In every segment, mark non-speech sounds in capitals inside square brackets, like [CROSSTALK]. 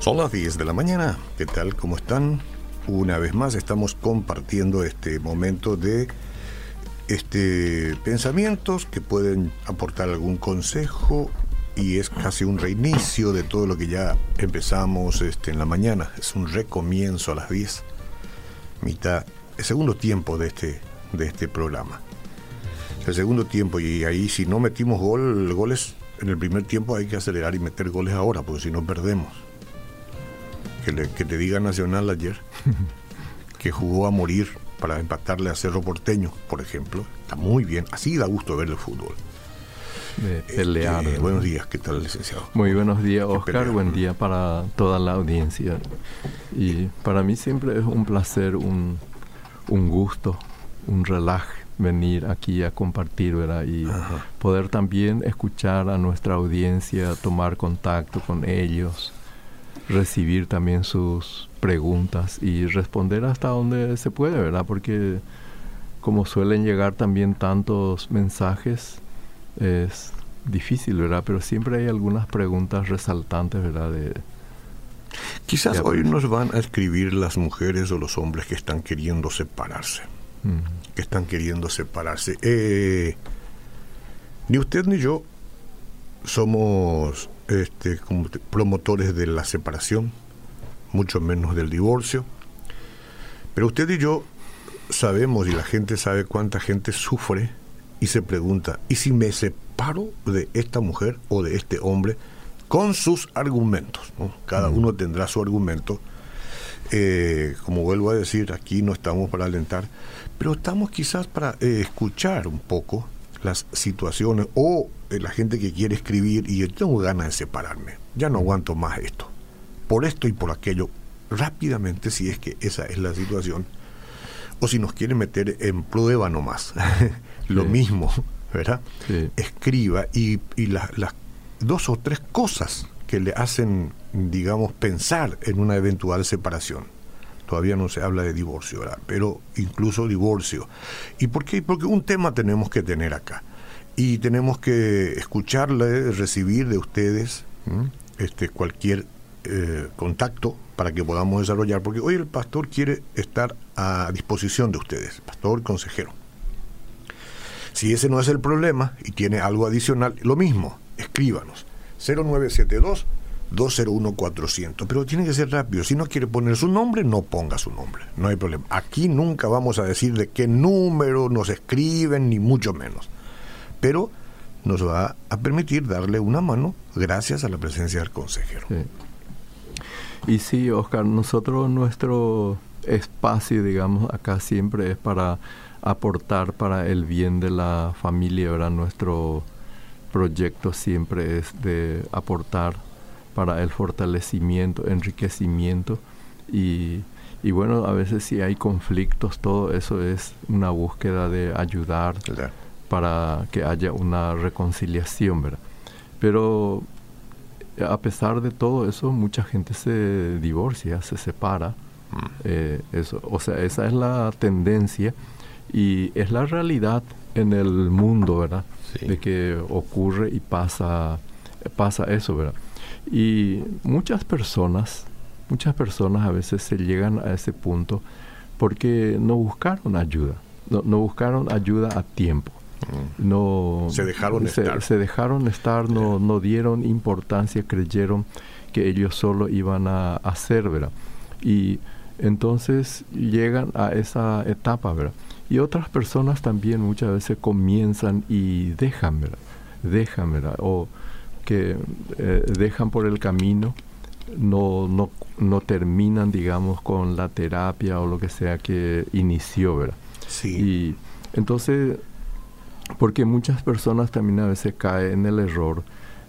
Son las 10 de la mañana. ¿Qué tal? ¿Cómo están? Una vez más estamos compartiendo este momento de este pensamientos que pueden aportar algún consejo y es casi un reinicio de todo lo que ya empezamos este, en la mañana. Es un recomienzo a las 10, mitad, el segundo tiempo de este, de este programa. El segundo tiempo y ahí si no metimos gol, goles en el primer tiempo hay que acelerar y meter goles ahora porque si no perdemos que le, que diga Nacional ayer, [LAUGHS] que jugó a morir para empatarle a Cerro Porteño, por ejemplo. Está muy bien, así da gusto ver el fútbol. De pelear. Este, buenos días, ¿qué tal, licenciado? Muy buenos días, Oscar. Buen día para toda la audiencia. Y para mí siempre es un placer, un, un gusto, un relaje venir aquí a compartir, ¿verdad? Y poder también escuchar a nuestra audiencia, tomar contacto con ellos recibir también sus preguntas y responder hasta donde se puede, ¿verdad? Porque como suelen llegar también tantos mensajes, es difícil, ¿verdad? Pero siempre hay algunas preguntas resaltantes, ¿verdad? De, Quizás hoy nos van a escribir las mujeres o los hombres que están queriendo separarse. Que están queriendo separarse. Eh, ni usted ni yo somos este, promotores de la separación, mucho menos del divorcio. Pero usted y yo sabemos y la gente sabe cuánta gente sufre y se pregunta, ¿y si me separo de esta mujer o de este hombre con sus argumentos? Cada uno tendrá su argumento. Eh, como vuelvo a decir, aquí no estamos para alentar, pero estamos quizás para eh, escuchar un poco las situaciones o eh, la gente que quiere escribir y yo tengo ganas de separarme, ya no aguanto más esto, por esto y por aquello, rápidamente si es que esa es la situación, o si nos quiere meter en prueba nomás, [LAUGHS] lo mismo, ¿verdad? Escriba y, y las dos o tres cosas que le hacen, digamos, pensar en una eventual separación todavía no se habla de divorcio, ¿verdad? pero incluso divorcio. ¿Y por qué? Porque un tema tenemos que tener acá. Y tenemos que escucharle, recibir de ustedes este, cualquier eh, contacto para que podamos desarrollar, porque hoy el pastor quiere estar a disposición de ustedes, pastor, consejero. Si ese no es el problema y tiene algo adicional, lo mismo, escríbanos. 0972 201-400. Pero tiene que ser rápido. Si no quiere poner su nombre, no ponga su nombre. No hay problema. Aquí nunca vamos a decir de qué número nos escriben, ni mucho menos. Pero nos va a permitir darle una mano gracias a la presencia del consejero. Y sí, Oscar, nosotros nuestro espacio, digamos, acá siempre es para aportar para el bien de la familia, ¿verdad? Nuestro proyecto siempre es de aportar para el fortalecimiento, enriquecimiento y, y bueno, a veces si hay conflictos, todo eso es una búsqueda de ayudar para que haya una reconciliación, ¿verdad? Pero a pesar de todo eso, mucha gente se divorcia, se separa. Mm. Eh, eso, o sea, esa es la tendencia y es la realidad en el mundo, ¿verdad? De que ocurre y pasa, pasa eso, ¿verdad? Y muchas personas, muchas personas a veces se llegan a ese punto porque no buscaron ayuda, no, buscaron ayuda a tiempo. Mm. No, se dejaron estar. Se dejaron estar, no, no dieron importancia, creyeron que ellos solo iban a hacer, ¿verdad? Y entonces llegan a esa etapa, ¿verdad? Y otras personas también muchas veces comienzan y dejan, ¿verdad? Dejan, ¿verdad? O que eh, dejan por el camino, no, no, no terminan, digamos, con la terapia o lo que sea que inició, ¿verdad? Sí. Y entonces, porque muchas personas también a veces caen en el error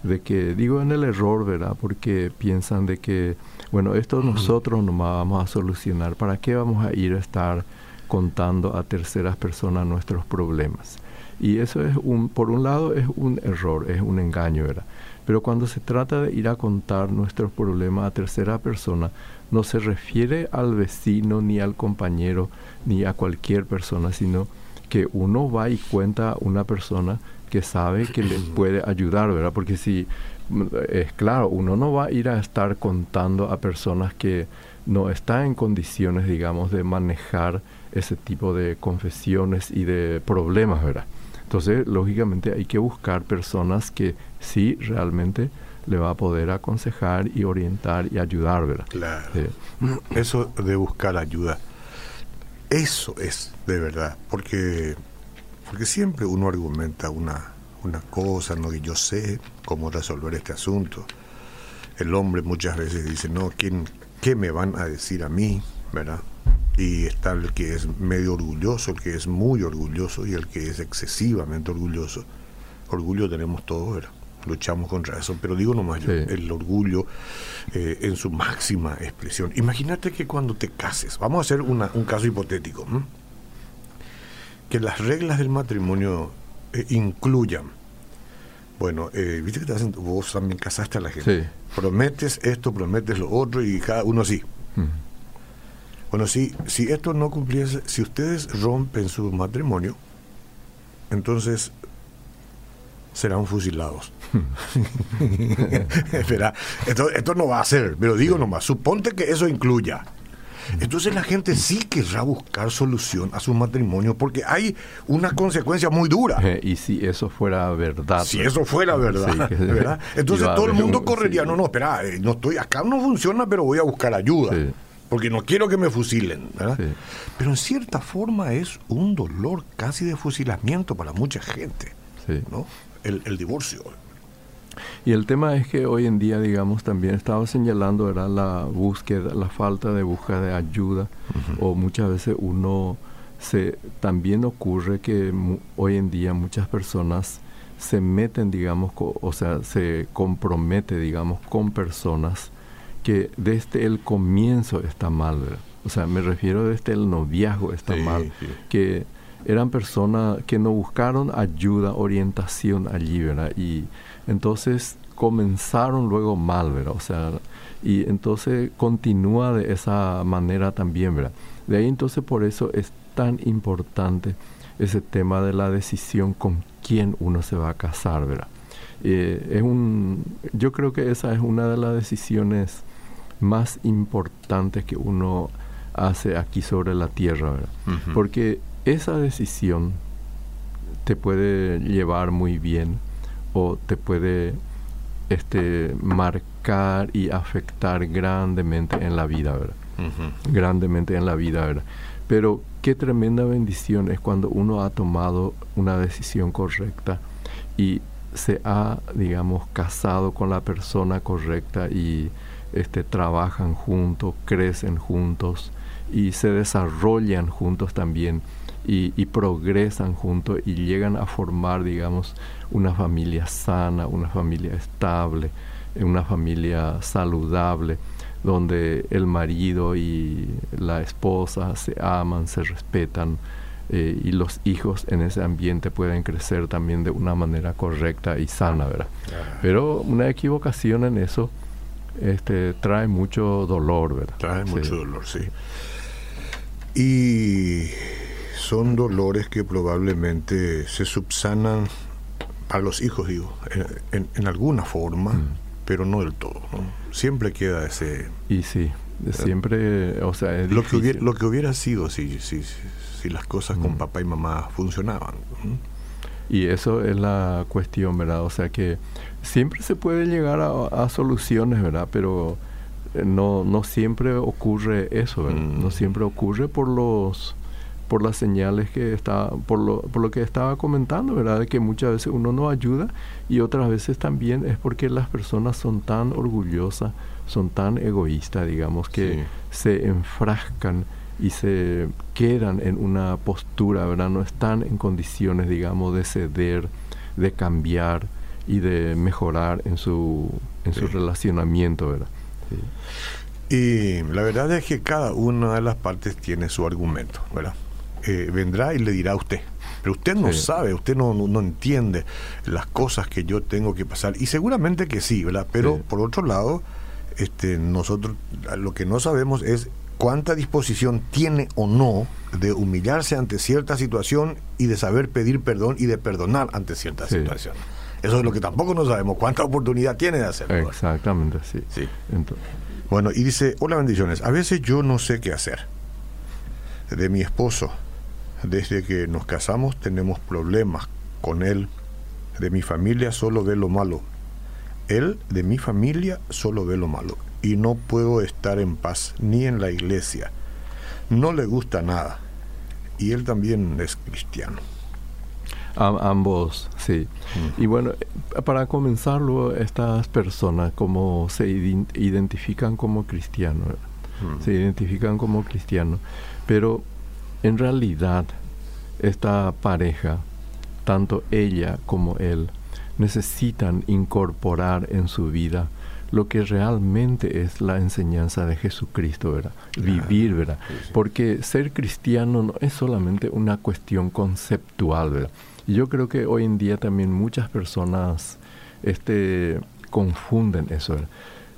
de que, digo en el error, ¿verdad? Porque piensan de que, bueno, esto nosotros no vamos a solucionar, ¿para qué vamos a ir a estar contando a terceras personas nuestros problemas. Y eso es un, por un lado es un error, es un engaño, ¿verdad? Pero cuando se trata de ir a contar nuestros problemas a tercera persona, no se refiere al vecino, ni al compañero, ni a cualquier persona, sino que uno va y cuenta a una persona que sabe que le puede ayudar, ¿verdad? Porque si es claro, uno no va a ir a estar contando a personas que no están en condiciones, digamos, de manejar ese tipo de confesiones y de problemas, ¿verdad? Entonces, lógicamente hay que buscar personas que sí realmente le va a poder aconsejar y orientar y ayudar, ¿verdad? Claro. [CLEARS THROAT] Eso de buscar ayuda, eso es de verdad, porque, porque siempre uno argumenta una, una cosa, no que yo sé cómo resolver este asunto. El hombre muchas veces dice, no, ¿quién, ¿qué me van a decir a mí? ¿verdad? Y está el que es medio orgulloso, el que es muy orgulloso y el que es excesivamente orgulloso. Orgullo tenemos todos, ¿verdad? luchamos contra eso, pero digo nomás yo, el orgullo eh, en su máxima expresión. Imagínate que cuando te cases, vamos a hacer una, un caso hipotético, que las reglas del matrimonio eh, incluyan, bueno, eh, viste que te hacen, vos también casaste a la gente, prometes esto, prometes lo otro y cada uno sí. Bueno, si, si esto no cumpliese, si ustedes rompen su matrimonio, entonces serán fusilados. [LAUGHS] Espera, esto, esto no va a ser, pero digo nomás, suponte que eso incluya. Entonces la gente sí querrá buscar solución a su matrimonio porque hay una consecuencia muy dura. [LAUGHS] Y si eso fuera verdad. Si eso fuera verdad, ¿verdad? [LAUGHS] Entonces todo el mundo correría, no, no, espera, eh, no estoy, acá no funciona, pero voy a buscar ayuda porque no quiero que me fusilen. Pero en cierta forma es un dolor casi de fusilamiento para mucha gente, ¿no? El, el, divorcio. Y el tema es que hoy en día, digamos, también estaba señalando era la búsqueda, la falta de búsqueda de ayuda, o muchas veces uno se también ocurre que hoy en día muchas personas se meten, digamos, o sea, se compromete, digamos, con personas que desde el comienzo está mal, ¿verdad? O sea, me refiero desde el noviazgo está mal, que eran personas que no buscaron ayuda, orientación allí, ¿verdad? Y entonces comenzaron luego mal, ¿verdad? O sea, y entonces continúa de esa manera también, ¿verdad? De ahí entonces por eso es tan importante ese tema de la decisión con quién uno se va a casar, ¿verdad? Eh, es un, yo creo que esa es una de las decisiones más importantes que uno hace aquí sobre la tierra, ¿verdad? Porque esa decisión te puede llevar muy bien o te puede este, marcar y afectar grandemente en la vida, ¿verdad? Grandemente en la vida, ¿verdad? Pero qué tremenda bendición es cuando uno ha tomado una decisión correcta y se ha, digamos, casado con la persona correcta y este, trabajan juntos, crecen juntos y se desarrollan juntos también y, y, progresan juntos y llegan a formar, digamos, una familia sana, una familia estable, una familia saludable, donde el marido y la esposa se aman, se respetan eh, y los hijos en ese ambiente pueden crecer también de una manera correcta y sana, ¿verdad? Pero una equivocación en eso este, trae mucho dolor, ¿verdad? Trae mucho dolor, sí. Y son dolores que probablemente se subsanan a los hijos, digo, en, alguna forma, mm. pero no del todo. Siempre queda ese... Y sí, siempre, o sea, lo, que hubiera, lo que hubiera sido si, si, si las cosas con mm. papá y mamá funcionaban. Y eso es la cuestión, ¿verdad? O sea que siempre se puede llegar a, soluciones, ¿verdad? Pero eh, no, no siempre ocurre eso, ¿verdad? Mm. No siempre ocurre por los por las señales que está, por lo, por lo que estaba comentando, ¿verdad? De que muchas veces uno no ayuda y otras veces también es porque las personas son tan orgullosas, son tan egoístas, digamos, que se enfrascan y se quedan en una postura, ¿verdad? No están en condiciones, digamos, de ceder, de cambiar y de mejorar en su, en su relacionamiento, ¿verdad? Y la verdad es que cada una de las partes tiene su argumento, ¿verdad? eh, vendrá y le dirá a usted. Pero usted no sabe, usted no, no, entiende las cosas que yo tengo que pasar. Y seguramente que sí, ¿verdad? Pero por otro lado, este, nosotros lo que no sabemos es cuánta disposición tiene o no de humillarse ante cierta situación y de saber pedir perdón y de perdonar ante cierta situación. Eso es lo que tampoco no sabemos, cuánta oportunidad tiene de hacerlo. Exactamente, sí. sí. Bueno, y dice, hola bendiciones, a veces yo no sé qué hacer. De mi esposo, desde que nos casamos tenemos problemas con él. De mi familia solo ve lo malo. Él de mi familia solo ve lo malo. Y no puedo estar en paz ni en la iglesia. No le gusta nada. Y él también es cristiano. ambos, sí. Y bueno, para comenzarlo, estas personas, como se identifican como cristianos, se identifican como cristianos, pero en realidad, esta pareja, tanto ella como él, necesitan incorporar en su vida lo que realmente es la enseñanza de Jesucristo, ¿verdad? Vivir, ¿verdad? Porque ser cristiano no es solamente una cuestión conceptual, ¿verdad? Y yo creo que hoy en día también muchas personas este, confunden eso, ¿verdad?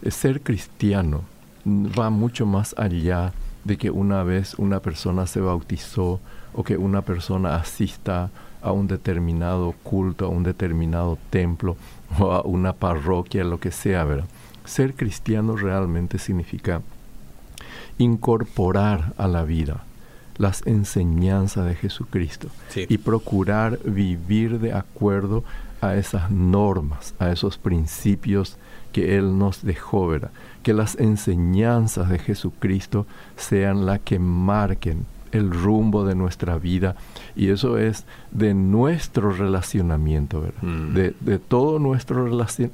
Ser cristiano va mucho más allá de que una vez una persona se bautizó o que una persona asista a un determinado culto, a un determinado templo o a una parroquia, lo que sea, ¿verdad? Ser cristiano realmente significa incorporar a la vida las enseñanzas de Jesucristo y procurar vivir de acuerdo a esas normas, a esos principios que Él nos dejó, ¿verdad? que las enseñanzas de Jesucristo sean las que marquen el rumbo de nuestra vida y eso es de nuestro relacionamiento, ¿verdad? Mm. De, todo nuestro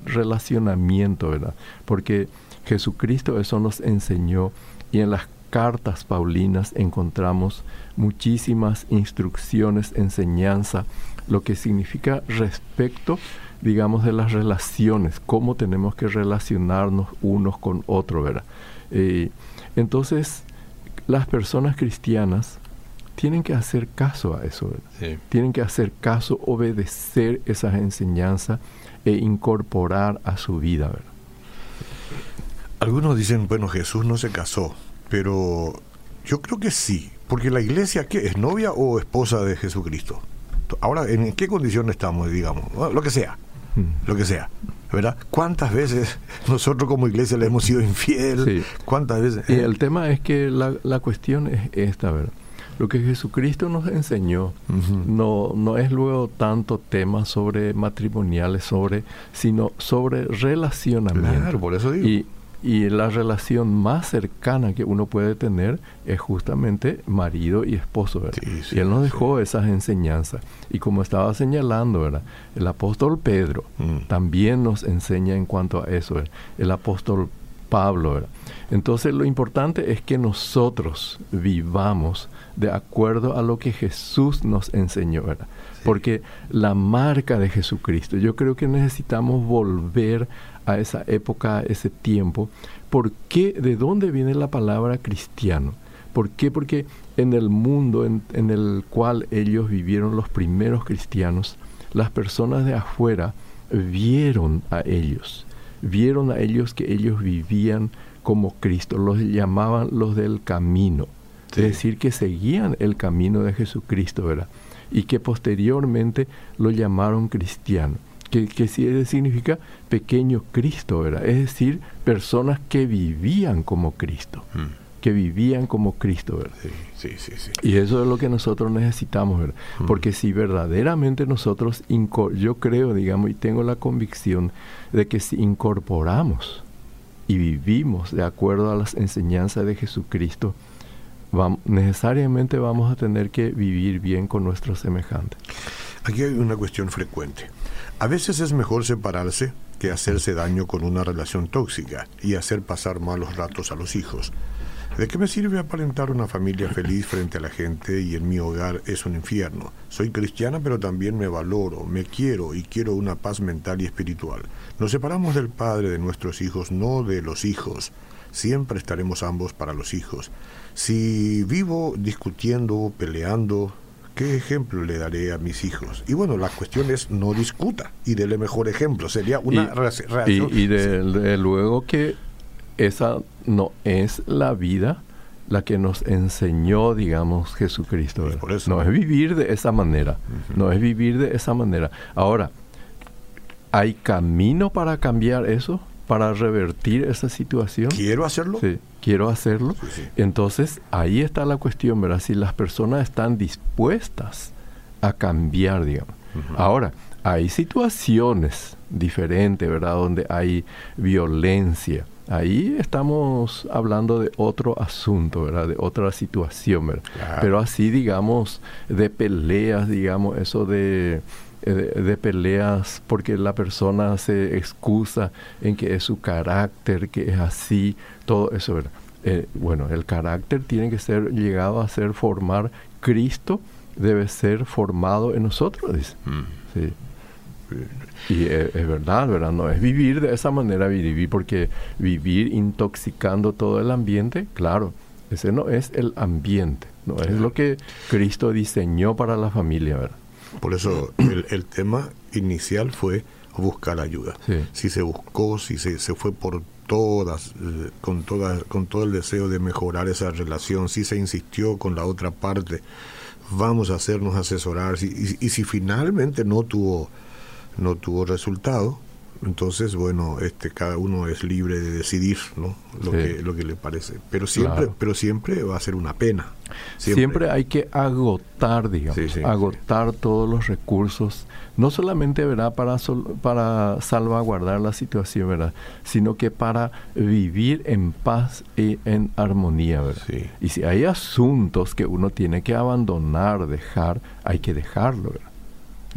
relacionamiento, ¿verdad? Porque Jesucristo eso nos enseñó y en las cartas paulinas encontramos muchísimas instrucciones, enseñanza, lo que significa respecto digamos, de las relaciones, cómo tenemos que relacionarnos unos con otros, ¿verdad? Eh, entonces, las personas cristianas tienen que hacer caso a eso, ¿verdad? Tienen que hacer caso, obedecer esas enseñanzas e incorporar a su vida, ¿verdad? Algunos dicen, bueno, Jesús no se casó, pero yo creo que sí, porque la iglesia, ¿qué? ¿Es novia o esposa de Jesucristo? Ahora, ¿en qué condición estamos, digamos? Lo que sea lo que sea. ¿verdad? ¿Cuántas veces nosotros como iglesia le hemos sido infiel? ¿Cuántas veces? Y el tema es que la, la cuestión es esta, ¿verdad? Lo que Jesucristo nos enseñó no, no es luego tanto tema sobre matrimoniales, sobre, sino sobre relacionamiento. Claro, por eso digo. Y y la relación más cercana que uno puede tener es justamente marido y esposo, ¿verdad? y él nos dejó esas enseñanzas. Y como estaba señalando, ¿verdad? El apóstol Pedro mm. también nos enseña en cuanto a eso, El apóstol Pablo, ¿verdad? Entonces lo importante es que nosotros vivamos de acuerdo a lo que Jesús nos enseñó, ¿verdad? Porque la marca de Jesucristo, yo creo que necesitamos volver a esa época, a ese tiempo. ¿Por qué? ¿De dónde viene la palabra cristiano? ¿Por qué? Porque en el mundo en, en el cual ellos vivieron los primeros cristianos, las personas de afuera vieron a ellos, vieron a ellos que ellos vivían como Cristo, los llamaban los del camino, es decir, que seguían el camino de Jesucristo, ¿verdad? Y que posteriormente lo llamaron cristiano que, que significa pequeño Cristo, ¿verdad? Es decir, personas que vivían como Cristo, mm. Que vivían como Cristo, ¿verdad? Sí, sí, sí, Y eso es lo que nosotros necesitamos, ¿verdad? Mm. Porque si verdaderamente nosotros, yo creo, digamos, y tengo la convicción de que si incorporamos y vivimos de acuerdo a las enseñanzas de Jesucristo, vamos, necesariamente vamos a tener que vivir bien con nuestros semejantes. Aquí hay una cuestión frecuente. A veces es mejor separarse que hacerse daño con una relación tóxica y hacer pasar malos ratos a los hijos. ¿De qué me sirve aparentar una familia feliz frente a la gente y en mi hogar es un infierno? Soy cristiana pero también me valoro, me quiero y quiero una paz mental y espiritual. Nos separamos del padre de nuestros hijos, no de los hijos. siempre estaremos ambos para los hijos. Si vivo discutiendo, peleando, ¿qué ejemplo le daré a mis hijos? Y bueno, la cuestión es no discuta y dele mejor ejemplo. Sería una reacción. Y, de, luego que esa no es la vida la que nos enseñó, digamos, Jesucristo. No es vivir de esa manera. No es vivir de esa manera. Ahora, ¿hay camino para cambiar eso? ¿Para revertir esa situación? ¿Quiero hacerlo? Sí, quiero hacerlo. Entonces, ahí está la cuestión, ¿verdad? Si las personas están dispuestas a cambiar, digamos. Ahora, hay situaciones diferentes, ¿verdad? Donde hay violencia Ahí estamos hablando de otro asunto, ¿verdad? De otra situación, ¿verdad? Pero así, digamos, de peleas, digamos, eso de, eh, de, peleas porque la persona se excusa en que es su carácter, que es así, todo eso, ¿verdad? Eh, bueno, el carácter tiene que ser llegado a ser formar Cristo, debe ser formado en nosotros, dice. Mm. Sí. Y es, verdad, ¿verdad? No es vivir de esa manera, vivir, porque vivir intoxicando todo el ambiente, claro, ese no es el ambiente, no es lo que Cristo diseñó para la familia, ¿verdad? Por eso el, tema inicial fue buscar ayuda. Si se buscó, si se, se fue por todas, eh, con, todas, con todo el deseo de mejorar esa relación, si se insistió con la otra parte, vamos a hacernos asesorar, y, y si finalmente no tuvo no tuvo resultado. Entonces, bueno, este cada uno es libre de decidir, ¿no? Lo que lo que le parece, pero siempre pero siempre va a ser una pena. Siempre, hay que agotar, digamos, agotar todos los recursos, no solamente ¿verdad? para para salvaguardar la situación, ¿verdad? sino que para vivir en paz y en armonía, ¿verdad? Y si hay asuntos que uno tiene que abandonar, dejar, hay que dejarlo, ¿verdad?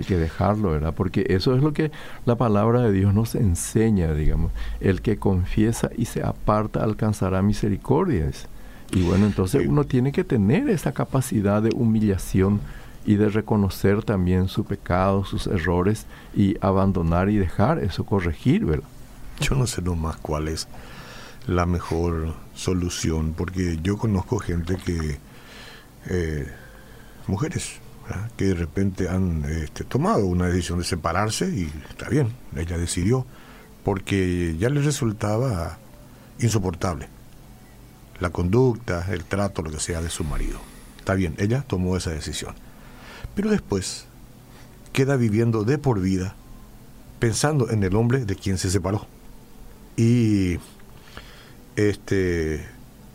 Hay que dejarlo, ¿verdad? Porque eso es lo que la palabra de Dios nos enseña, digamos. El que confiesa y se aparta alcanzará misericordia. Y bueno, entonces uno tiene que tener esa capacidad de humillación y de reconocer también su pecado, sus errores y abandonar y dejar eso corregir, ¿verdad? Yo no sé nomás cuál es la mejor solución, porque yo conozco gente que, eh, mujeres, que de repente han este, tomado una decisión de separarse y está bien, ella decidió, porque ya le resultaba insoportable la conducta, el trato, lo que sea de su marido. Está bien, ella tomó esa decisión. Pero después queda viviendo de por vida pensando en el hombre de quien se separó. Y este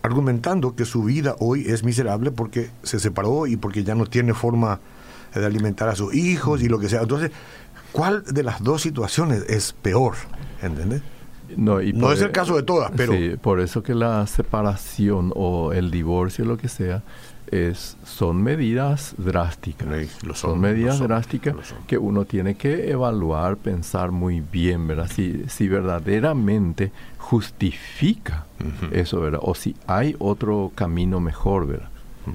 argumentando que su vida hoy es miserable porque se separó y porque ya no tiene forma de alimentar a sus hijos y lo que sea. Entonces, ¿cuál de las dos situaciones es peor? ¿Entendés? No, y no es el caso de todas, pero... Sí, por eso que la separación o el divorcio, lo que sea, es, son medidas drásticas. son, medidas drásticas que uno tiene que evaluar, pensar muy bien, ¿verdad? Si, si verdaderamente justifica eso, ¿verdad? O si hay otro camino mejor, ¿verdad?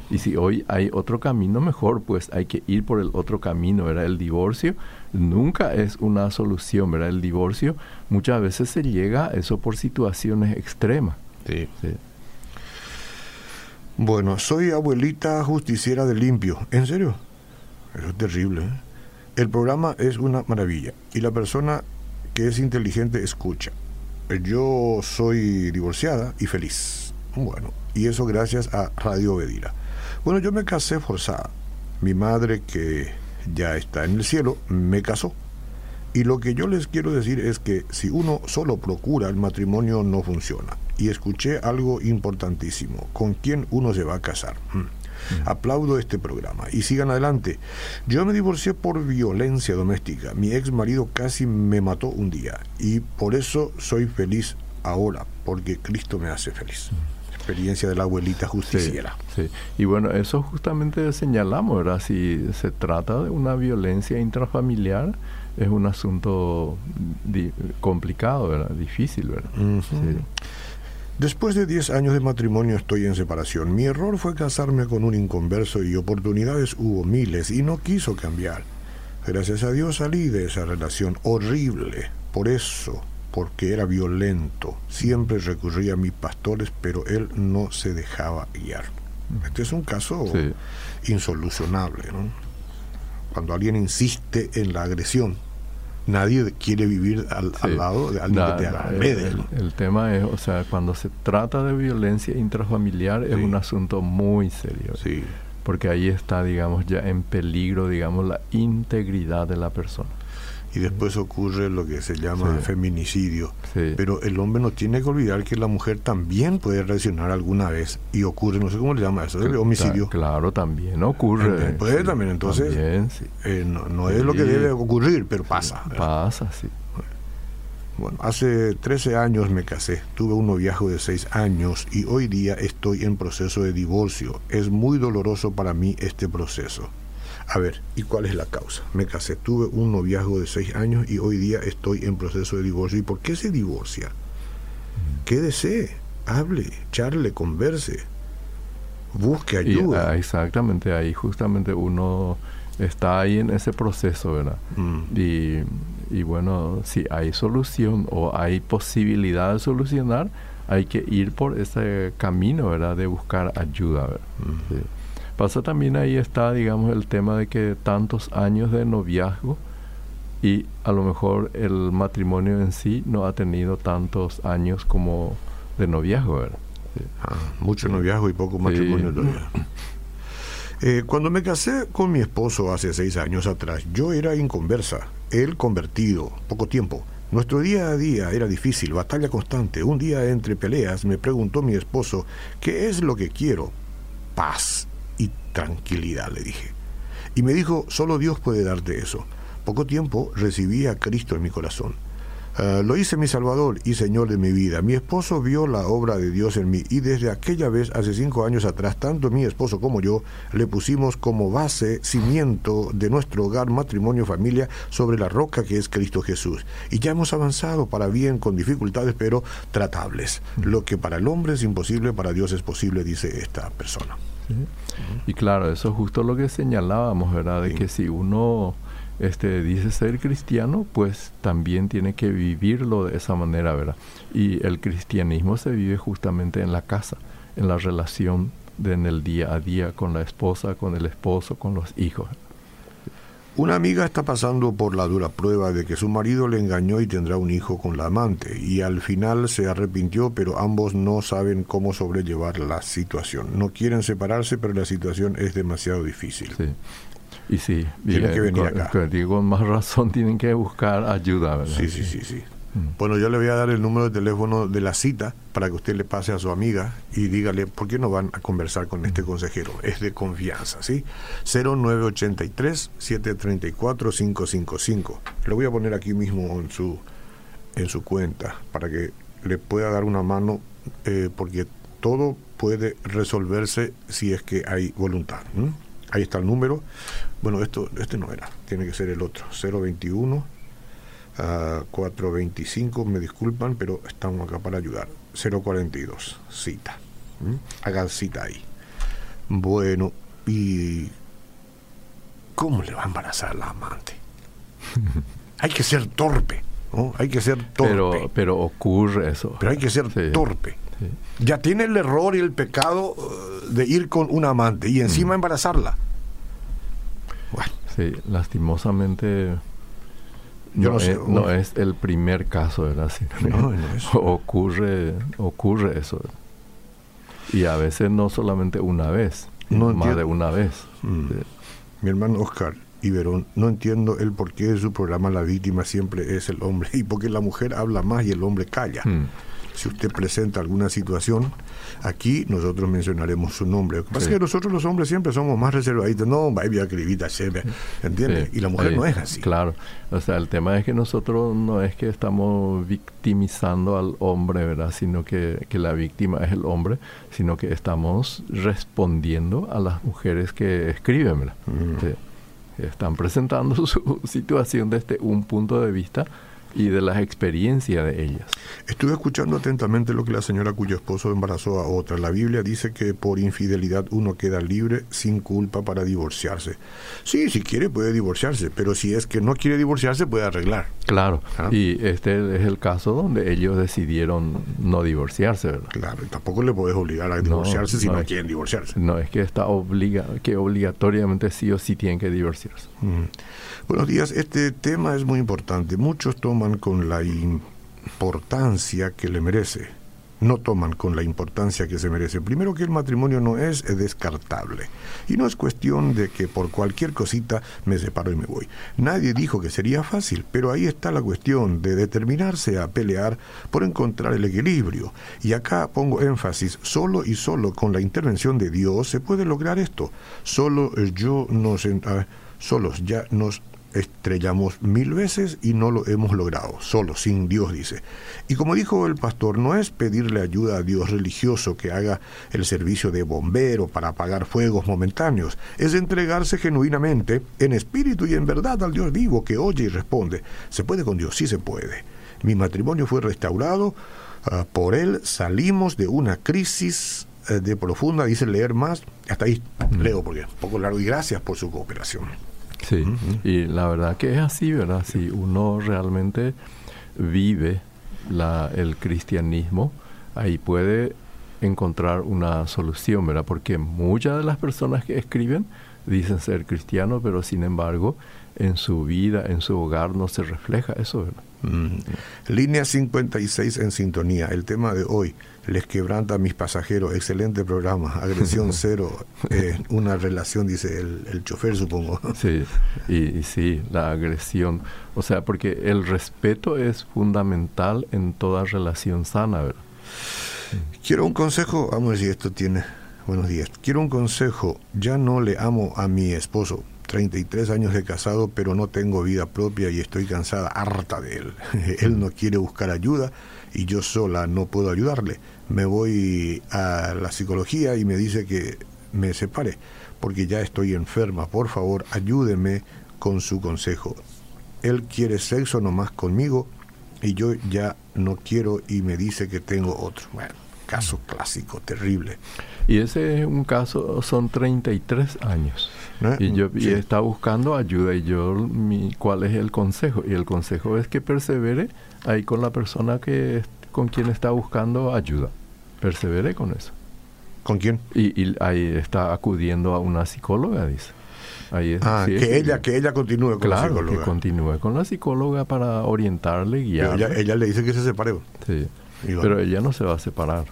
Y si hoy hay otro camino mejor, pues hay que ir por el otro camino, ¿verdad? El divorcio nunca es una solución, ¿verdad? El divorcio muchas veces se llega a eso por situaciones extremas. sí. Bueno, soy abuelita justiciera de limpio. ¿En serio? Eso es terrible. ¿eh? El programa es una maravilla y la persona que es inteligente escucha. Yo soy divorciada y feliz. Bueno, y eso gracias a Radio Bedira. Bueno, yo me casé forzada. Mi madre, que ya está en el cielo, me casó. Y lo que yo les quiero decir es que si uno solo procura, el matrimonio no funciona y escuché algo importantísimo, con quién uno se va a casar. Mm. Mm. Aplaudo este programa y sigan adelante. Yo me divorcié por violencia doméstica. Mi ex marido casi me mató un día y por eso soy feliz ahora, porque Cristo me hace feliz. Mm. Experiencia de la abuelita justiciera. Sí, Y bueno, eso justamente señalamos, ¿verdad? Si se trata de una violencia intrafamiliar, es un asunto complicado, ¿verdad? Difícil, ¿verdad? Después de 10 años de matrimonio estoy en separación. Mi error fue casarme con un inconverso y oportunidades hubo miles y no quiso cambiar. Gracias a Dios salí de esa relación horrible. Por eso porque era violento. Siempre recurría a mis pastores, pero él no se dejaba guiar. Este es un caso insolucionable. ¿no? Cuando alguien insiste en la agresión, nadie quiere vivir al, lado de alguien que te agrede. El, tema es, o sea, cuando se trata de violencia intrafamiliar es un asunto muy serio. Sí. Porque ahí está, digamos, ya en peligro, digamos, la integridad de la persona y después ocurre lo que se llama feminicidio. Pero el hombre no tiene que olvidar que la mujer también puede reaccionar alguna vez y ocurre, no sé cómo le llama eso, el homicidio. Claro, también ocurre. Puede también, entonces eh, no, es lo que debe ocurrir, pero pasa. Pasa, sí. Bueno, hace 13 años me casé, tuve un noviazgo de 6 años y hoy día estoy en proceso de divorcio. Es muy doloroso para mí este proceso. A ver, ¿y cuál es la causa? Me casé, tuve un noviazgo de seis años y hoy día estoy en proceso de divorcio. ¿Y por qué se divorcia? Mm. Quédese, hable, charle, converse, busque ayuda. Ah, exactamente, ahí justamente uno está ahí en ese proceso, ¿verdad? Mm. Y, y, bueno, si hay solución o hay posibilidad de solucionar, hay que ir por ese camino, ¿verdad? De buscar ayuda, ¿verdad? Mm. Sí. Pasa también ahí está, digamos, el tema de que tantos años de noviazgo y a lo mejor el matrimonio en sí no ha tenido tantos años como de noviazgo, ¿verdad? Ah, mucho noviazgo y poco matrimonio todavía. Eh, cuando me casé con mi esposo hace seis años atrás, yo era inconversa, él convertido, poco tiempo. Nuestro día a día era difícil, batalla constante. Un día entre peleas me preguntó mi esposo, ¿qué es lo que quiero? Paz tranquilidad, le dije. Y me dijo, solo Dios puede darte eso. Poco tiempo recibí a Cristo en mi corazón. Ah, lo hice mi Salvador y Señor de mi vida. Mi esposo vio la obra de Dios en mí y desde aquella vez, hace cinco años atrás, tanto mi esposo como yo le pusimos como base, cimiento de nuestro hogar, matrimonio, familia, sobre la roca que es Cristo Jesús. Y ya hemos avanzado para bien, con dificultades, pero tratables. Lo que para el hombre es imposible, para Dios es posible, dice esta persona. Y claro, eso es justo lo que señalábamos, ¿verdad? De que si uno este, dice ser cristiano, pues también tiene que vivirlo de esa manera, ¿verdad? Y el cristianismo se vive justamente en la casa, en la relación de, en el día a día con la esposa, con el esposo, con los hijos. Una amiga está pasando por la dura prueba de que su marido le engañó y tendrá un hijo con la amante, y al final se arrepintió, pero ambos no saben cómo sobrellevar la situación. No quieren separarse, pero la situación es demasiado difícil. Sí. Y sí, tienen que venir acá. Digo, más razón [LAUGHS] tienen que buscar ayuda, ¿verdad? Sí, sí, sí, sí. Mm. Bueno, yo le voy a dar el número de teléfono de la cita para que usted le pase a su amiga y dígale por qué no van a conversar con este consejero. Es de confianza, ¿sí? 0983-734-555. Lo voy a poner aquí mismo en su, en su cuenta para que le pueda dar una mano eh, porque todo puede resolverse si es que hay voluntad. Ahí está el número. Bueno, esto este no era, tiene que ser el otro. 021 a 425, me disculpan, pero estamos acá para ayudar. 042, cita. Hagan cita ahí. Bueno, ¿y cómo le va a embarazar la amante? [LAUGHS] hay que ser torpe, ¿no? Hay que ser torpe. Pero, pero ocurre eso. Pero hay que ser torpe. Ya tiene el error y el pecado eh, de ir con una amante y encima mm. embarazarla. Bueno. Sí, lastimosamente no, es, no, es, el primer caso, ¿verdad? no, ocurre, ocurre eso. Y a veces no solamente una vez, más de una vez. Mm. Mi hermano Oscar Iberón, no entiendo el porqué de su programa La víctima siempre es el hombre [LAUGHS] y porque la mujer habla más y el hombre calla. Mm si usted presenta alguna situación, aquí nosotros mencionaremos su nombre. Lo que pasa es que nosotros los hombres siempre somos más reservaditos. No, vaya escribita, ¿entiendes? y la mujer no es así. Claro. O sea, el tema es que nosotros no es que estamos victimizando al hombre, ¿verdad? Sino que, que la víctima es el hombre, sino que estamos respondiendo a las mujeres que escriben, ¿verdad? Mm. están presentando [LAUGHS] su situación desde un punto de vista y de las experiencias de ellas. Estuve escuchando atentamente lo que la señora cuyo esposo embarazó a otra. La Biblia dice que por infidelidad uno queda libre sin culpa para divorciarse. Sí, si quiere puede divorciarse, pero si es que no quiere divorciarse puede arreglar. Claro, ¿Ah? y este es el caso donde ellos decidieron no divorciarse, ¿verdad? Claro, y tampoco le puedes obligar a divorciarse si no, quieren divorciarse. No, es que está obliga, que obligatoriamente sí o sí tienen que divorciarse. Buenos días, este tema es muy importante. Muchos toman con la importancia que le merece. No toman con la importancia que se merece. Primero que el matrimonio no es descartable. Y no es cuestión de que por cualquier cosita me separo y me voy. Nadie dijo que sería fácil, pero ahí está la cuestión de determinarse a pelear por encontrar el equilibrio. Y acá pongo énfasis, solo y solo con la intervención de Dios se puede lograr esto. Solo yo nos... Ah, solos ya nos estrellamos mil veces y no lo hemos logrado, solo, sin Dios, dice. Y como dijo el pastor, no es pedirle ayuda a Dios religioso que haga el servicio de bombero para apagar fuegos momentáneos, es entregarse genuinamente, en espíritu y en verdad al Dios vivo que oye y responde. ¿Se puede con Dios? Sí se puede. Mi matrimonio fue restaurado, ah, por él salimos de una crisis eh, de profunda, dice leer más, hasta ahí leo porque es un poco largo y gracias por su cooperación. Sí, y la verdad que es así, ¿verdad? Si uno realmente vive la, el cristianismo, ahí puede encontrar una solución, ¿verdad? Porque muchas de las personas que escriben dicen ser cristianos, pero sin embargo en su vida, en su hogar no se refleja eso, ¿verdad? Mm. Línea 56 en sintonía. El tema de hoy, les quebranta a mis pasajeros. Excelente programa. Agresión [LAUGHS] cero. Eh, una relación, dice el, el chofer, supongo. Sí, y, sí, la agresión. O sea, porque el respeto es fundamental en toda relación sana, ¿verdad? Quiero un consejo. Vamos a ver si esto tiene. Buenos días. Quiero un consejo. Ya no le amo a mi esposo 33 años de casado, pero no tengo vida propia y estoy cansada, harta de él. [LAUGHS] él no quiere buscar ayuda y yo sola no puedo ayudarle. Me voy a la psicología y me dice que me separe porque ya estoy enferma. Por favor, ayúdeme con su consejo. Él quiere sexo nomás conmigo y yo ya no quiero y me dice que tengo otro. Bueno, caso clásico, terrible. Y ese es un caso, son 33 años. Y yo y está buscando ayuda y yo, mi, ¿cuál es el consejo? Y el consejo es que persevere ahí con la persona que con quien está buscando ayuda. Persevere con eso. ¿Con quién? Y, ahí está acudiendo a una psicóloga, dice. Ahí ah, que ella que ella continúe con la psicóloga. que continúe con la psicóloga para orientarle, guiarle. Ella, ella, le dice que se separe. Sí. Pero ella no se va a separar.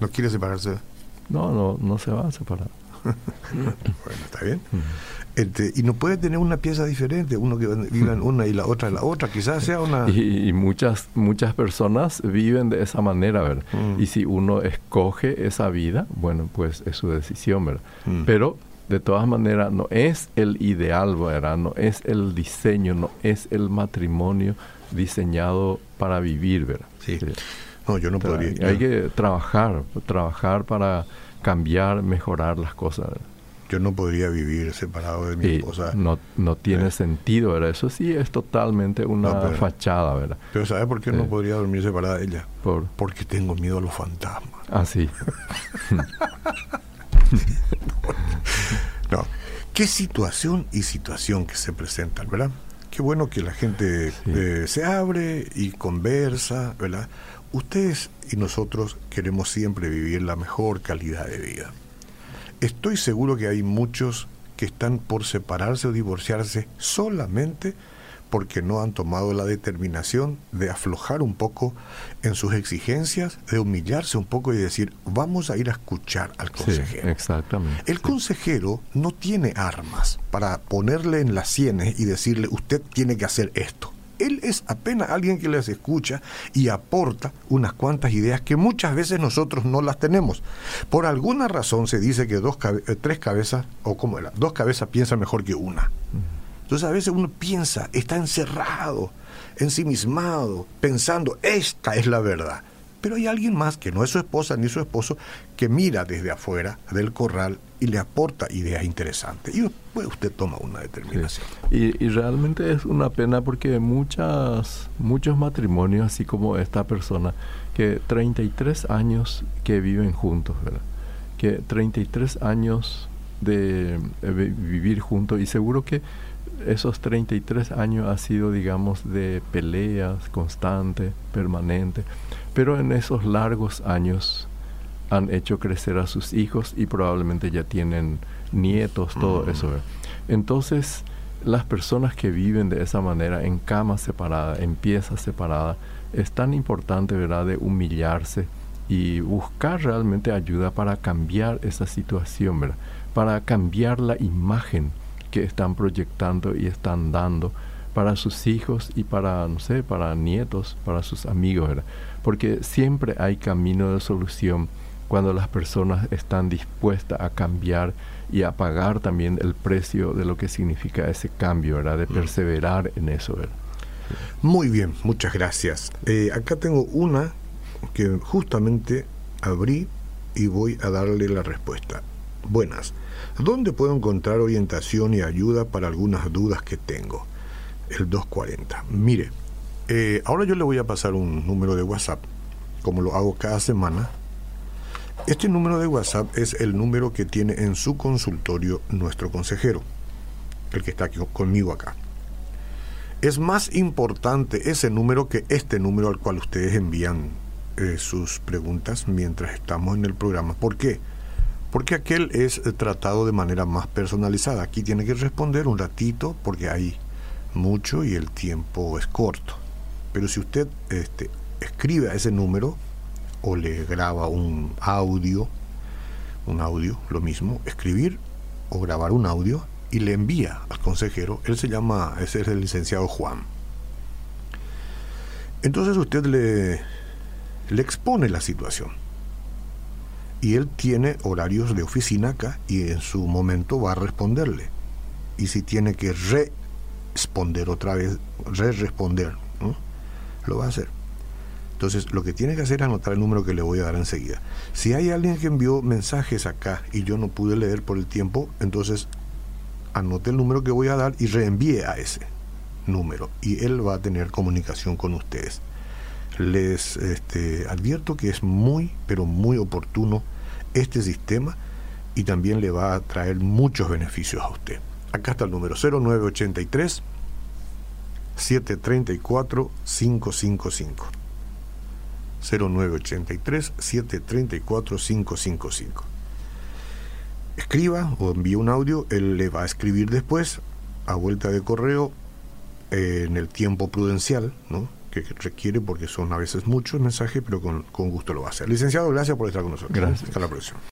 ¿No quiere separarse? No, no, no se va a separar. [LAUGHS] bueno, está bien. Este, y no puede tener una pieza diferente, uno que viva en una y la otra en la otra, quizás sea una... [LAUGHS] Y, muchas, muchas personas viven de esa manera, ¿verdad? Mm. Y si uno escoge esa vida, bueno, pues es su decisión, ¿verdad? Mm. Pero de todas maneras no es el ideal, ¿verdad? No es el diseño, no es el matrimonio diseñado para vivir, ¿verdad? Sí. No, yo no podría. Hay que trabajar, trabajar para cambiar, mejorar las cosas. Yo no podría vivir separado de mi esposa. No, no tiene sentido, ¿verdad? Eso sí es totalmente una fachada, ¿verdad? Pero ¿sabes por qué no podría dormir separada de ella? ¿Por? Porque tengo miedo a los fantasmas. Ah, sí. [LAUGHS] no. Qué situación y situación que se presentan, ¿verdad? Qué bueno que la gente eh, se abre y conversa, ¿verdad? Ustedes y nosotros queremos siempre vivir la mejor calidad de vida. Estoy seguro que hay muchos que están por separarse o divorciarse solamente porque no han tomado la determinación de aflojar un poco en sus exigencias, de humillarse un poco y decir, vamos a ir a escuchar al consejero. exactamente. El consejero no tiene armas para ponerle en las sienes y decirle, usted tiene que hacer esto. Él es apenas alguien que les escucha y aporta unas cuantas ideas que muchas veces nosotros no las tenemos. Por alguna razón se dice que dos eh, tres cabezas, o como era, dos cabezas piensan mejor que una. Entonces a veces uno piensa, está encerrado, ensimismado, pensando, esta es la verdad. Pero hay alguien más que no es su esposa ni su esposo que mira desde afuera del corral y le aporta ideas interesantes. Y después usted toma una determinación. Y, y, realmente es una pena porque muchas, muchos matrimonios, así como esta persona, que 33 años que viven juntos, ¿verdad? Que 33 años de, de vivir juntos y seguro que esos 33 años ha sido, digamos, de peleas constantes, permanentes, pero en esos largos años han hecho crecer a sus hijos y probablemente ya tienen nietos, todo mm. eso. Entonces, las personas que viven de esa manera, en camas separadas, en piezas separadas, es tan importante, ¿verdad?, de humillarse y buscar realmente ayuda para cambiar esa situación, ¿verdad? Para cambiar la imagen que están proyectando y están dando para sus hijos y para, no sé, para nietos, para sus amigos, ¿verdad? Porque siempre hay camino de solución cuando las personas están dispuestas a cambiar y a pagar también el precio de lo que significa ese cambio, ¿verdad? De mm. perseverar en eso, ¿verdad? Muy bien, muchas gracias. Eh, acá tengo una que justamente abrí y voy a darle la respuesta. Buenas. ¿Dónde puedo encontrar orientación y ayuda para algunas dudas que tengo? El 240. Mire, eh, ahora yo le voy a pasar un número de WhatsApp, como lo hago cada semana. Este número de WhatsApp es el número que tiene en su consultorio nuestro consejero, el que está aquí conmigo acá. Es más importante ese número que este número al cual ustedes envían eh, sus preguntas mientras estamos en el programa. ¿Por qué? Porque aquel es eh, tratado de manera más personalizada. Aquí tiene que responder un ratito porque hay mucho y el tiempo es corto. Pero si usted este, escribe a ese número o le graba un audio, un audio, lo mismo, escribir o grabar un audio y le envía al consejero, él se llama, ese es el licenciado Juan. Entonces usted le, le expone la situación y él tiene horarios de oficina acá y en su momento va a responderle. Y si tiene que responder otra vez, re-responder, lo va a hacer. Entonces, lo que tiene que hacer es anotar el número que le voy a dar enseguida. Si hay alguien que envió mensajes acá y yo no pude leer por el tiempo, entonces anote el número que voy a dar y reenvíe a ese número y él va a tener comunicación con ustedes les este, advierto que es muy, pero muy oportuno este sistema y también le va a traer muchos beneficios a usted. Acá está el número 0983 734 555. 0983 734 555. Escriba o envíe un audio, él le va a escribir después a vuelta de correo en el tiempo prudencial, ¿no? Que requiere, porque son a veces muchos mensajes, pero con, con gusto lo va a hacer. Licenciado, gracias por estar con nosotros. Gracias. Hasta la próxima.